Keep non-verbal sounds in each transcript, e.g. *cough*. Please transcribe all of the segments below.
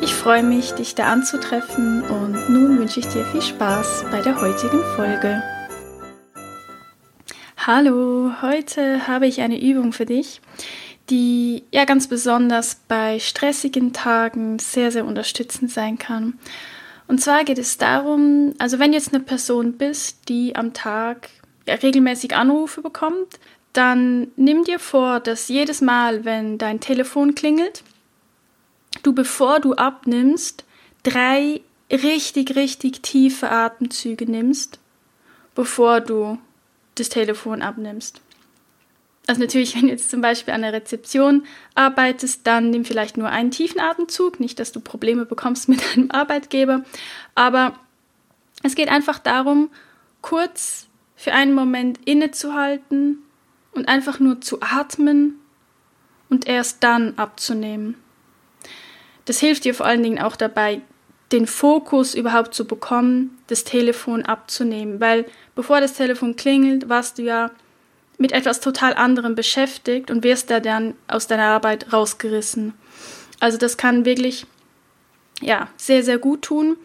ich freue mich, dich da anzutreffen und nun wünsche ich dir viel Spaß bei der heutigen Folge. Hallo, heute habe ich eine Übung für dich, die ja ganz besonders bei stressigen Tagen sehr, sehr unterstützend sein kann. Und zwar geht es darum, also wenn jetzt eine Person bist, die am Tag ja, regelmäßig Anrufe bekommt, dann nimm dir vor, dass jedes Mal, wenn dein Telefon klingelt, du, bevor du abnimmst, drei richtig, richtig tiefe Atemzüge nimmst, bevor du das Telefon abnimmst. Also natürlich, *laughs* wenn du jetzt zum Beispiel an der Rezeption arbeitest, dann nimm vielleicht nur einen tiefen Atemzug, nicht, dass du Probleme bekommst *laughs* mit deinem Arbeitgeber, aber es geht einfach darum, kurz für einen Moment innezuhalten und einfach nur zu atmen und erst dann abzunehmen. Das hilft dir vor allen Dingen auch dabei, den Fokus überhaupt zu bekommen, das Telefon abzunehmen, weil bevor das Telefon klingelt, warst du ja mit etwas total anderem beschäftigt und wirst da dann aus deiner Arbeit rausgerissen. Also das kann wirklich ja, sehr sehr gut tun.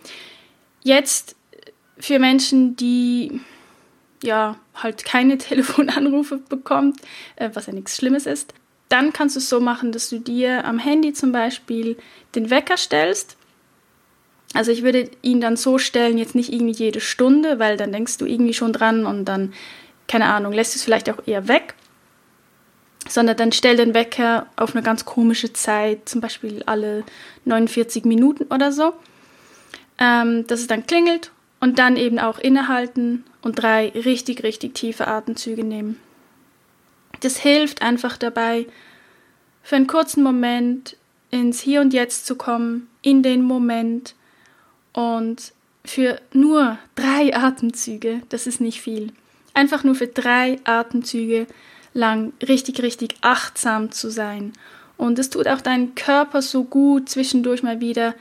Jetzt für Menschen, die ja halt keine *laughs* Telefonanrufe bekommt, äh, was ja nichts Schlimmes ist, dann kannst du es so machen, dass du dir am Handy zum Beispiel den Wecker stellst. Also ich würde ihn dann so stellen, jetzt nicht irgendwie jede Stunde, weil dann denkst du irgendwie schon dran und dann, keine Ahnung, lässt du es vielleicht auch eher weg. Sondern dann stell den Wecker auf eine ganz komische Zeit, zum Beispiel alle 49 Minuten oder so, ähm, dass es dann klingelt und dann eben auch innehalten und drei richtig, richtig tiefe Atemzüge nehmen. Das hilft einfach dabei, für einen kurzen Moment ins Hier und Jetzt zu kommen, in den Moment und für nur drei Atemzüge, das ist nicht viel, einfach nur für drei Atemzüge lang richtig, richtig achtsam zu sein. Und es tut auch deinen Körper so gut, zwischendurch mal wieder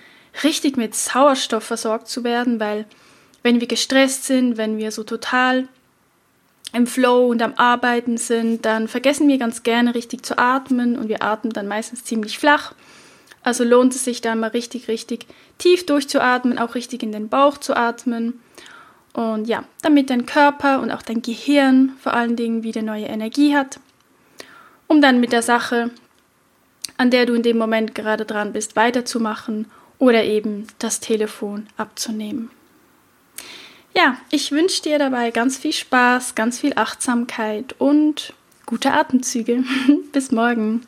richtig mit Sauerstoff versorgt zu werden, weil wenn wir gestresst sind, wenn wir so total im Flow und am Arbeiten sind, dann vergessen wir ganz gerne richtig zu atmen und wir atmen dann meistens ziemlich flach. Also lohnt es sich dann mal richtig, richtig tief durchzuatmen, auch richtig in den Bauch zu atmen. Und ja, damit dein Körper und auch dein Gehirn vor allen Dingen wieder neue Energie hat, um dann mit der Sache, an der du in dem Moment gerade dran bist, weiterzumachen oder eben das Telefon abzunehmen. Ja, ich wünsche dir dabei ganz viel Spaß, ganz viel Achtsamkeit und gute Atemzüge. *laughs* Bis morgen.